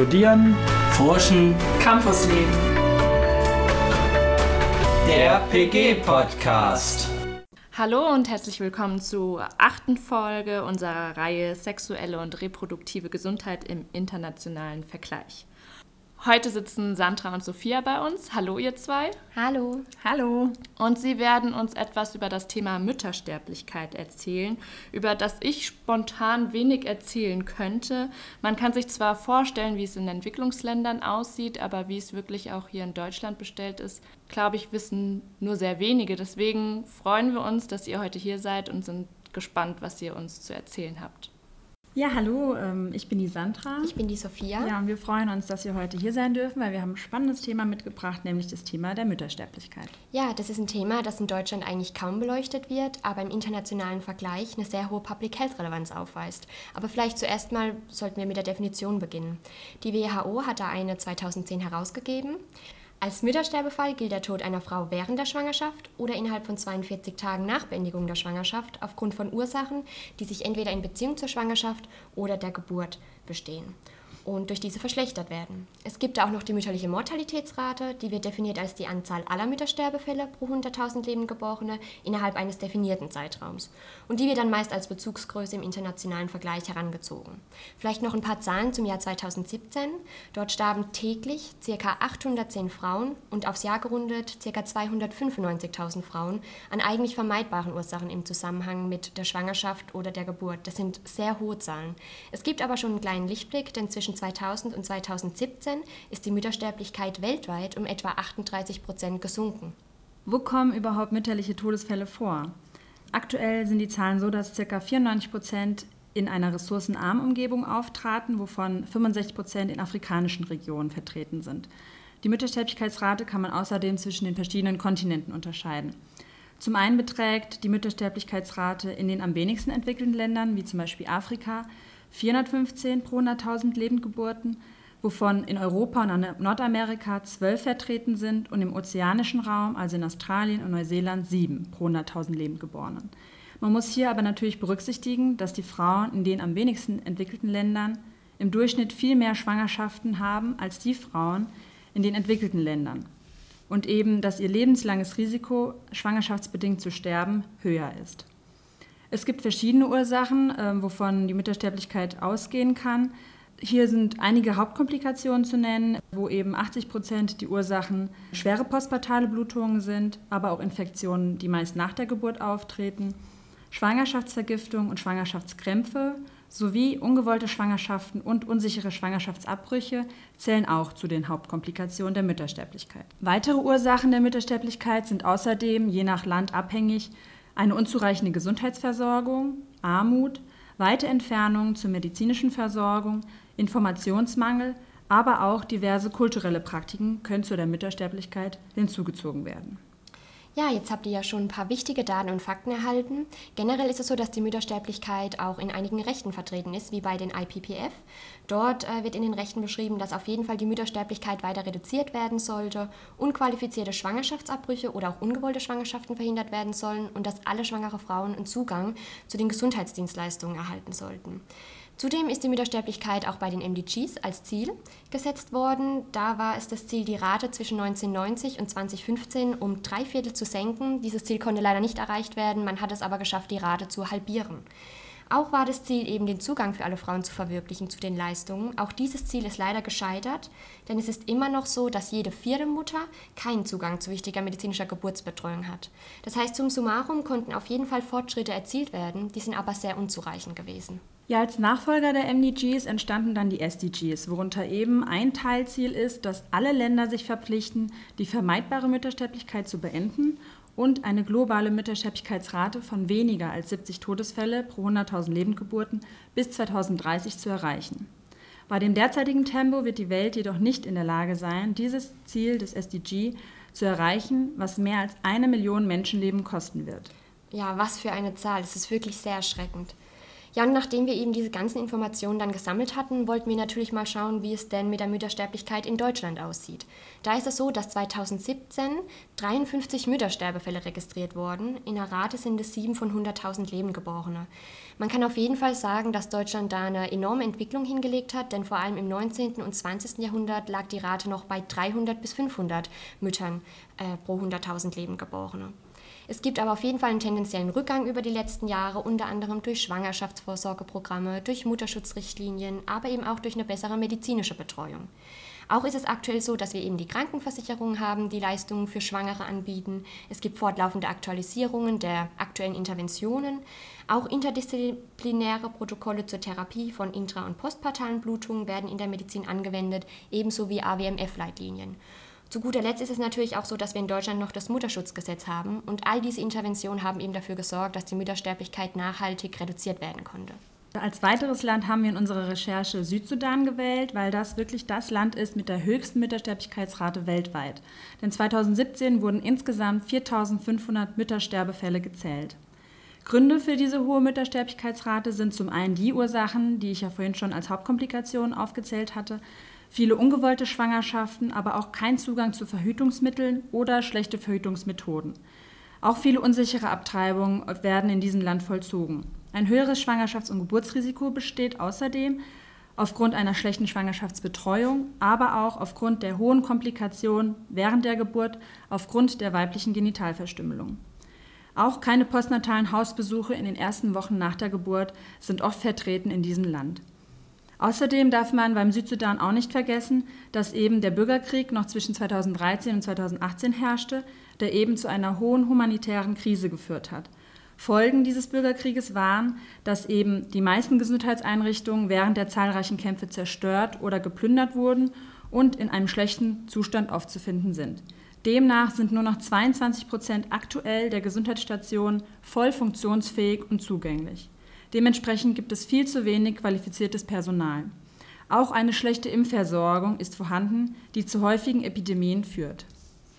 Studieren, Forschen, Campusleben. Der PG-Podcast. Hallo und herzlich willkommen zur achten Folge unserer Reihe Sexuelle und reproduktive Gesundheit im internationalen Vergleich. Heute sitzen Sandra und Sophia bei uns. Hallo ihr zwei. Hallo. Hallo. Und sie werden uns etwas über das Thema Müttersterblichkeit erzählen, über das ich spontan wenig erzählen könnte. Man kann sich zwar vorstellen, wie es in Entwicklungsländern aussieht, aber wie es wirklich auch hier in Deutschland bestellt ist, glaube ich, wissen nur sehr wenige. Deswegen freuen wir uns, dass ihr heute hier seid und sind gespannt, was ihr uns zu erzählen habt. Ja, hallo, ähm, ich bin die Sandra. Ich bin die Sophia. Ja, und wir freuen uns, dass wir heute hier sein dürfen, weil wir haben ein spannendes Thema mitgebracht, nämlich das Thema der Müttersterblichkeit. Ja, das ist ein Thema, das in Deutschland eigentlich kaum beleuchtet wird, aber im internationalen Vergleich eine sehr hohe Public Health Relevanz aufweist. Aber vielleicht zuerst mal sollten wir mit der Definition beginnen. Die WHO hat da eine 2010 herausgegeben. Als Müttersterbefall gilt der Tod einer Frau während der Schwangerschaft oder innerhalb von 42 Tagen nach Beendigung der Schwangerschaft aufgrund von Ursachen, die sich entweder in Beziehung zur Schwangerschaft oder der Geburt bestehen und durch diese verschlechtert werden. Es gibt auch noch die mütterliche Mortalitätsrate, die wird definiert als die Anzahl aller Müttersterbefälle pro 100.000 Lebendgeborene innerhalb eines definierten Zeitraums. Und die wird dann meist als Bezugsgröße im internationalen Vergleich herangezogen. Vielleicht noch ein paar Zahlen zum Jahr 2017. Dort starben täglich ca. 810 Frauen und aufs Jahr gerundet ca. 295.000 Frauen an eigentlich vermeidbaren Ursachen im Zusammenhang mit der Schwangerschaft oder der Geburt. Das sind sehr hohe Zahlen. Es gibt aber schon einen kleinen Lichtblick, denn zwischen zwischen 2000 und 2017 ist die Müttersterblichkeit weltweit um etwa 38 Prozent gesunken. Wo kommen überhaupt mütterliche Todesfälle vor? Aktuell sind die Zahlen so, dass ca. 94 Prozent in einer ressourcenarmen Umgebung auftraten, wovon 65 Prozent in afrikanischen Regionen vertreten sind. Die Müttersterblichkeitsrate kann man außerdem zwischen den verschiedenen Kontinenten unterscheiden. Zum einen beträgt die Müttersterblichkeitsrate in den am wenigsten entwickelten Ländern, wie zum Beispiel Afrika, 415 pro 100.000 Lebendgeburten, wovon in Europa und Nordamerika 12 vertreten sind und im ozeanischen Raum, also in Australien und Neuseeland, 7 pro 100.000 Lebendgeborenen. Man muss hier aber natürlich berücksichtigen, dass die Frauen in den am wenigsten entwickelten Ländern im Durchschnitt viel mehr Schwangerschaften haben als die Frauen in den entwickelten Ländern und eben, dass ihr lebenslanges Risiko, schwangerschaftsbedingt zu sterben, höher ist. Es gibt verschiedene Ursachen, äh, wovon die Müttersterblichkeit ausgehen kann. Hier sind einige Hauptkomplikationen zu nennen, wo eben 80 Prozent die Ursachen schwere postpartale Blutungen sind, aber auch Infektionen, die meist nach der Geburt auftreten, Schwangerschaftsvergiftung und Schwangerschaftskrämpfe sowie ungewollte Schwangerschaften und unsichere Schwangerschaftsabbrüche zählen auch zu den Hauptkomplikationen der Müttersterblichkeit. Weitere Ursachen der Müttersterblichkeit sind außerdem je nach Land abhängig eine unzureichende Gesundheitsversorgung, Armut, weite Entfernungen zur medizinischen Versorgung, Informationsmangel, aber auch diverse kulturelle Praktiken können zu der Müttersterblichkeit hinzugezogen werden. Ja, jetzt habt ihr ja schon ein paar wichtige Daten und Fakten erhalten. Generell ist es so, dass die Müttersterblichkeit auch in einigen Rechten vertreten ist, wie bei den IPPF. Dort äh, wird in den Rechten beschrieben, dass auf jeden Fall die Müttersterblichkeit weiter reduziert werden sollte, unqualifizierte Schwangerschaftsabbrüche oder auch ungewollte Schwangerschaften verhindert werden sollen und dass alle schwangere Frauen einen Zugang zu den Gesundheitsdienstleistungen erhalten sollten. Zudem ist die Müttersterblichkeit auch bei den MDGs als Ziel gesetzt worden. Da war es das Ziel, die Rate zwischen 1990 und 2015 um drei Viertel zu senken. Dieses Ziel konnte leider nicht erreicht werden, man hat es aber geschafft, die Rate zu halbieren. Auch war das Ziel eben, den Zugang für alle Frauen zu verwirklichen zu den Leistungen. Auch dieses Ziel ist leider gescheitert, denn es ist immer noch so, dass jede vierte Mutter keinen Zugang zu wichtiger medizinischer Geburtsbetreuung hat. Das heißt, zum Summarum konnten auf jeden Fall Fortschritte erzielt werden, die sind aber sehr unzureichend gewesen. Ja, als Nachfolger der MDGs entstanden dann die SDGs, worunter eben ein Teilziel ist, dass alle Länder sich verpflichten, die vermeidbare Müttersterblichkeit zu beenden und eine globale Müttersterblichkeitsrate von weniger als 70 Todesfälle pro 100.000 Lebendgeburten bis 2030 zu erreichen. Bei dem derzeitigen Tempo wird die Welt jedoch nicht in der Lage sein, dieses Ziel des SDG zu erreichen, was mehr als eine Million Menschenleben kosten wird. Ja, was für eine Zahl. Es ist wirklich sehr erschreckend. Ja, und nachdem wir eben diese ganzen Informationen dann gesammelt hatten, wollten wir natürlich mal schauen, wie es denn mit der Müttersterblichkeit in Deutschland aussieht. Da ist es so, dass 2017 53 Müttersterbefälle registriert wurden. In der Rate sind es 7 von 100.000 Lebendgeborene. Man kann auf jeden Fall sagen, dass Deutschland da eine enorme Entwicklung hingelegt hat, denn vor allem im 19. und 20. Jahrhundert lag die Rate noch bei 300 bis 500 Müttern äh, pro 100.000 Lebendgeborene. Es gibt aber auf jeden Fall einen tendenziellen Rückgang über die letzten Jahre, unter anderem durch Schwangerschaftsvorsorgeprogramme, durch Mutterschutzrichtlinien, aber eben auch durch eine bessere medizinische Betreuung. Auch ist es aktuell so, dass wir eben die Krankenversicherung haben, die Leistungen für Schwangere anbieten. Es gibt fortlaufende Aktualisierungen der aktuellen Interventionen. Auch interdisziplinäre Protokolle zur Therapie von intra- und postpartalen Blutungen werden in der Medizin angewendet, ebenso wie AWMF-Leitlinien. Zu guter Letzt ist es natürlich auch so, dass wir in Deutschland noch das Mutterschutzgesetz haben und all diese Interventionen haben eben dafür gesorgt, dass die Müttersterblichkeit nachhaltig reduziert werden konnte. Als weiteres Land haben wir in unserer Recherche Südsudan gewählt, weil das wirklich das Land ist mit der höchsten Müttersterblichkeitsrate weltweit. Denn 2017 wurden insgesamt 4500 Müttersterbefälle gezählt. Gründe für diese hohe Müttersterblichkeitsrate sind zum einen die Ursachen, die ich ja vorhin schon als Hauptkomplikation aufgezählt hatte, viele ungewollte Schwangerschaften, aber auch kein Zugang zu Verhütungsmitteln oder schlechte Verhütungsmethoden. Auch viele unsichere Abtreibungen werden in diesem Land vollzogen. Ein höheres Schwangerschafts- und Geburtsrisiko besteht außerdem aufgrund einer schlechten Schwangerschaftsbetreuung, aber auch aufgrund der hohen Komplikationen während der Geburt aufgrund der weiblichen Genitalverstümmelung. Auch keine postnatalen Hausbesuche in den ersten Wochen nach der Geburt sind oft vertreten in diesem Land. Außerdem darf man beim Südsudan auch nicht vergessen, dass eben der Bürgerkrieg noch zwischen 2013 und 2018 herrschte, der eben zu einer hohen humanitären Krise geführt hat. Folgen dieses Bürgerkrieges waren, dass eben die meisten Gesundheitseinrichtungen während der zahlreichen Kämpfe zerstört oder geplündert wurden und in einem schlechten Zustand aufzufinden sind. Demnach sind nur noch 22 Prozent aktuell der Gesundheitsstationen voll funktionsfähig und zugänglich. Dementsprechend gibt es viel zu wenig qualifiziertes Personal. Auch eine schlechte Impfversorgung ist vorhanden, die zu häufigen Epidemien führt.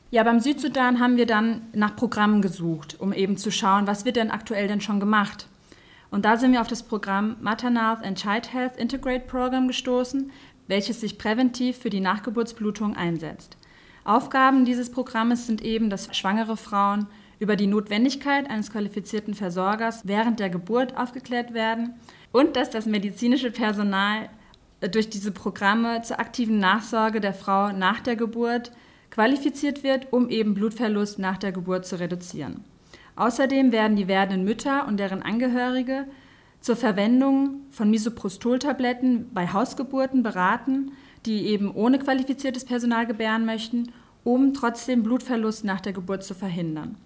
Ja, beim Südsudan haben wir dann nach Programmen gesucht, um eben zu schauen, was wird denn aktuell denn schon gemacht. Und da sind wir auf das Programm Maternal and Child Health Integrate Program gestoßen, welches sich präventiv für die Nachgeburtsblutung einsetzt. Aufgaben dieses Programmes sind eben, dass schwangere Frauen über die Notwendigkeit eines qualifizierten Versorgers während der Geburt aufgeklärt werden und dass das medizinische Personal äh, durch diese Programme zur aktiven Nachsorge der Frau nach der Geburt qualifiziert wird, um eben Blutverlust nach der Geburt zu reduzieren. Außerdem werden die werdenden Mütter und deren Angehörige zur Verwendung von Misoprostol-Tabletten bei Hausgeburten beraten, die eben ohne qualifiziertes Personal gebären möchten, um trotzdem Blutverlust nach der Geburt zu verhindern.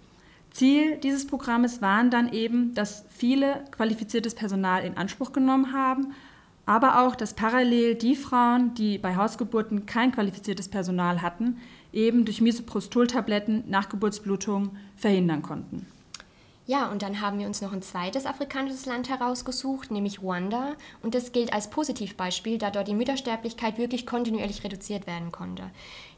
Ziel dieses Programmes waren dann eben, dass viele qualifiziertes Personal in Anspruch genommen haben, aber auch, dass parallel die Frauen, die bei Hausgeburten kein qualifiziertes Personal hatten, eben durch Misoprostol-Tabletten Nachgeburtsblutungen verhindern konnten. Ja, und dann haben wir uns noch ein zweites afrikanisches Land herausgesucht, nämlich Ruanda. Und das gilt als Positivbeispiel, da dort die Müttersterblichkeit wirklich kontinuierlich reduziert werden konnte.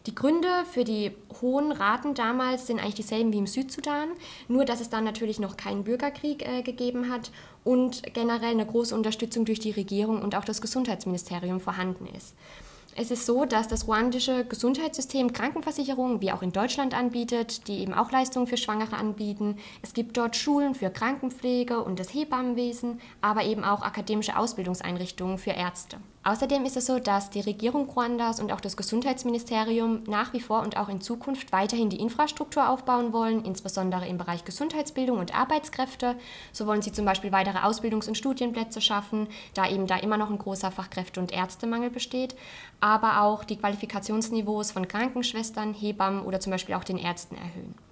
Die Gründe für die hohen Raten damals sind eigentlich dieselben wie im Südsudan, nur dass es dann natürlich noch keinen Bürgerkrieg äh, gegeben hat und generell eine große Unterstützung durch die Regierung und auch das Gesundheitsministerium vorhanden ist. Es ist so, dass das ruandische Gesundheitssystem Krankenversicherungen wie auch in Deutschland anbietet, die eben auch Leistungen für Schwangere anbieten. Es gibt dort Schulen für Krankenpflege und das Hebammenwesen, aber eben auch akademische Ausbildungseinrichtungen für Ärzte. Außerdem ist es so, dass die Regierung Ruandas und auch das Gesundheitsministerium nach wie vor und auch in Zukunft weiterhin die Infrastruktur aufbauen wollen, insbesondere im Bereich Gesundheitsbildung und Arbeitskräfte. So wollen sie zum Beispiel weitere Ausbildungs- und Studienplätze schaffen, da eben da immer noch ein großer Fachkräfte- und Ärztemangel besteht, aber auch die Qualifikationsniveaus von Krankenschwestern, Hebammen oder zum Beispiel auch den Ärzten erhöhen.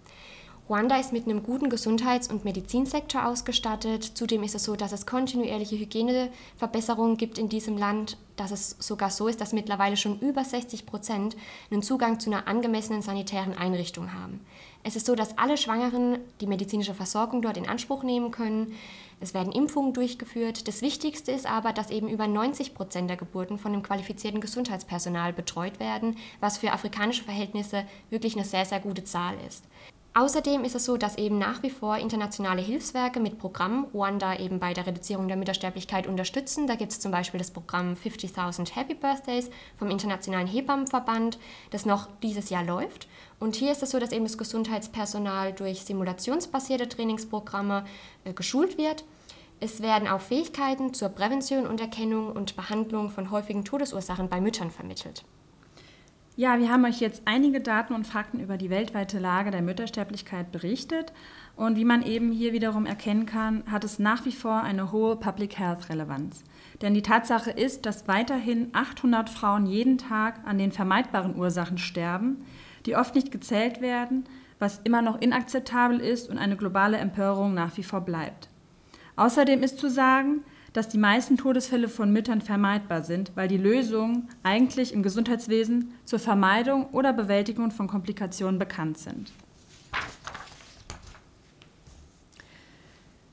Ruanda ist mit einem guten Gesundheits- und Medizinsektor ausgestattet. Zudem ist es so, dass es kontinuierliche Hygieneverbesserungen gibt in diesem Land, dass es sogar so ist, dass mittlerweile schon über 60 Prozent einen Zugang zu einer angemessenen sanitären Einrichtung haben. Es ist so, dass alle Schwangeren die medizinische Versorgung dort in Anspruch nehmen können. Es werden Impfungen durchgeführt. Das Wichtigste ist aber, dass eben über 90 Prozent der Geburten von dem qualifizierten Gesundheitspersonal betreut werden, was für afrikanische Verhältnisse wirklich eine sehr, sehr gute Zahl ist. Außerdem ist es so, dass eben nach wie vor internationale Hilfswerke mit Programmen Ruanda eben bei der Reduzierung der Müttersterblichkeit unterstützen. Da gibt es zum Beispiel das Programm 50.000 Happy Birthdays vom Internationalen Hebammenverband, das noch dieses Jahr läuft. Und hier ist es so, dass eben das Gesundheitspersonal durch simulationsbasierte Trainingsprogramme äh, geschult wird. Es werden auch Fähigkeiten zur Prävention und Erkennung und Behandlung von häufigen Todesursachen bei Müttern vermittelt. Ja, wir haben euch jetzt einige Daten und Fakten über die weltweite Lage der Müttersterblichkeit berichtet. Und wie man eben hier wiederum erkennen kann, hat es nach wie vor eine hohe Public Health Relevanz. Denn die Tatsache ist, dass weiterhin 800 Frauen jeden Tag an den vermeidbaren Ursachen sterben, die oft nicht gezählt werden, was immer noch inakzeptabel ist und eine globale Empörung nach wie vor bleibt. Außerdem ist zu sagen, dass die meisten Todesfälle von Müttern vermeidbar sind, weil die Lösungen eigentlich im Gesundheitswesen zur Vermeidung oder Bewältigung von Komplikationen bekannt sind.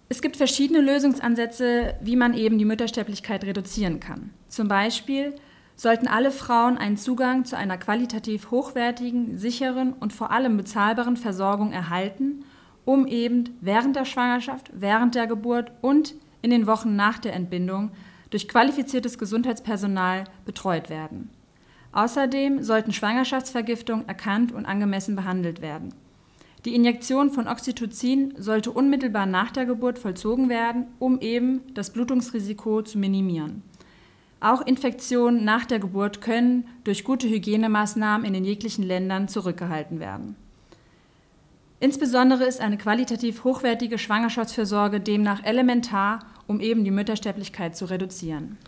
Es gibt verschiedene Lösungsansätze, wie man eben die Müttersterblichkeit reduzieren kann. Zum Beispiel sollten alle Frauen einen Zugang zu einer qualitativ hochwertigen, sicheren und vor allem bezahlbaren Versorgung erhalten, um eben während der Schwangerschaft, während der Geburt und in den Wochen nach der Entbindung durch qualifiziertes Gesundheitspersonal betreut werden. Außerdem sollten Schwangerschaftsvergiftungen erkannt und angemessen behandelt werden. Die Injektion von Oxytocin sollte unmittelbar nach der Geburt vollzogen werden, um eben das Blutungsrisiko zu minimieren. Auch Infektionen nach der Geburt können durch gute Hygienemaßnahmen in den jeglichen Ländern zurückgehalten werden. Insbesondere ist eine qualitativ hochwertige Schwangerschaftsfürsorge demnach elementar, um eben die Müttersterblichkeit zu reduzieren.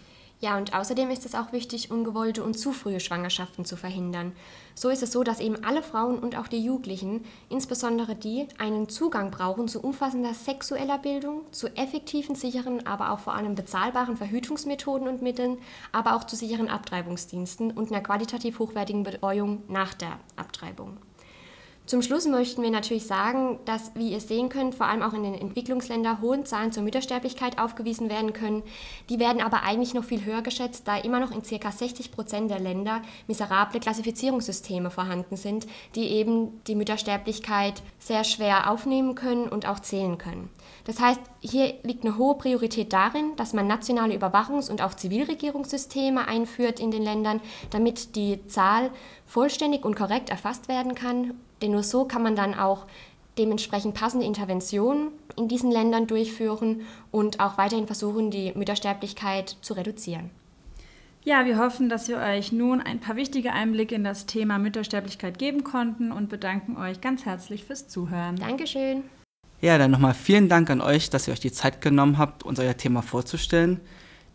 Ja, und außerdem ist es auch wichtig, ungewollte und zu frühe Schwangerschaften zu verhindern. So ist es so, dass eben alle Frauen und auch die Jugendlichen, insbesondere die, einen Zugang brauchen zu umfassender sexueller Bildung, zu effektiven, sicheren, aber auch vor allem bezahlbaren Verhütungsmethoden und Mitteln, aber auch zu sicheren Abtreibungsdiensten und einer qualitativ hochwertigen Betreuung nach der Abtreibung. Zum Schluss möchten wir natürlich sagen, dass, wie ihr sehen könnt, vor allem auch in den Entwicklungsländern hohe Zahlen zur Müttersterblichkeit aufgewiesen werden können. Die werden aber eigentlich noch viel höher geschätzt, da immer noch in ca. 60 Prozent der Länder miserable Klassifizierungssysteme vorhanden sind, die eben die Müttersterblichkeit sehr schwer aufnehmen können und auch zählen können. Das heißt, hier liegt eine hohe Priorität darin, dass man nationale Überwachungs- und auch Zivilregierungssysteme einführt in den Ländern, damit die Zahl vollständig und korrekt erfasst werden kann denn nur so kann man dann auch dementsprechend passende Interventionen in diesen Ländern durchführen und auch weiterhin versuchen, die Müttersterblichkeit zu reduzieren. Ja, wir hoffen, dass wir euch nun ein paar wichtige Einblicke in das Thema Müttersterblichkeit geben konnten und bedanken euch ganz herzlich fürs Zuhören. Dankeschön. Ja, dann nochmal vielen Dank an euch, dass ihr euch die Zeit genommen habt, uns euer Thema vorzustellen.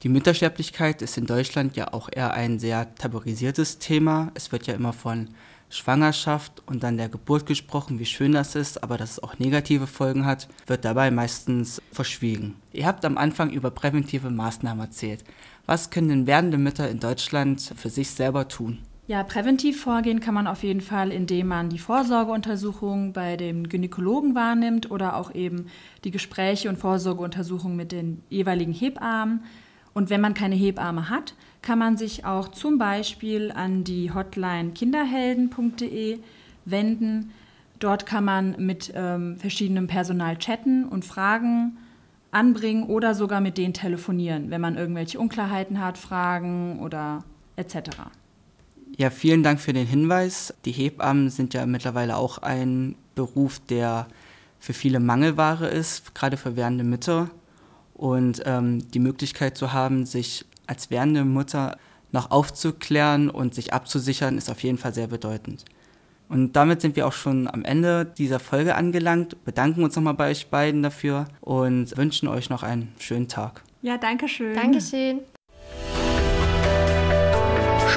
Die Müttersterblichkeit ist in Deutschland ja auch eher ein sehr tabuisiertes Thema. Es wird ja immer von Schwangerschaft und dann der Geburt gesprochen, wie schön das ist, aber dass es auch negative Folgen hat, wird dabei meistens verschwiegen. Ihr habt am Anfang über präventive Maßnahmen erzählt. Was können denn werdende Mütter in Deutschland für sich selber tun? Ja, präventiv vorgehen kann man auf jeden Fall, indem man die Vorsorgeuntersuchung bei dem Gynäkologen wahrnimmt oder auch eben die Gespräche und Vorsorgeuntersuchungen mit den jeweiligen Hebammen. Und wenn man keine Hebamme hat, kann man sich auch zum Beispiel an die Hotline kinderhelden.de wenden. Dort kann man mit ähm, verschiedenem Personal chatten und Fragen anbringen oder sogar mit denen telefonieren, wenn man irgendwelche Unklarheiten hat, Fragen oder etc. Ja, vielen Dank für den Hinweis. Die Hebammen sind ja mittlerweile auch ein Beruf, der für viele Mangelware ist, gerade für werdende Mütter. Und ähm, die Möglichkeit zu haben, sich als werdende Mutter noch aufzuklären und sich abzusichern, ist auf jeden Fall sehr bedeutend. Und damit sind wir auch schon am Ende dieser Folge angelangt, bedanken uns nochmal bei euch beiden dafür und wünschen euch noch einen schönen Tag. Ja, danke schön. Dankeschön.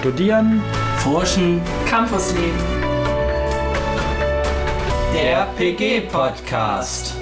Studieren, Forschen, Campusleben. der PG-Podcast.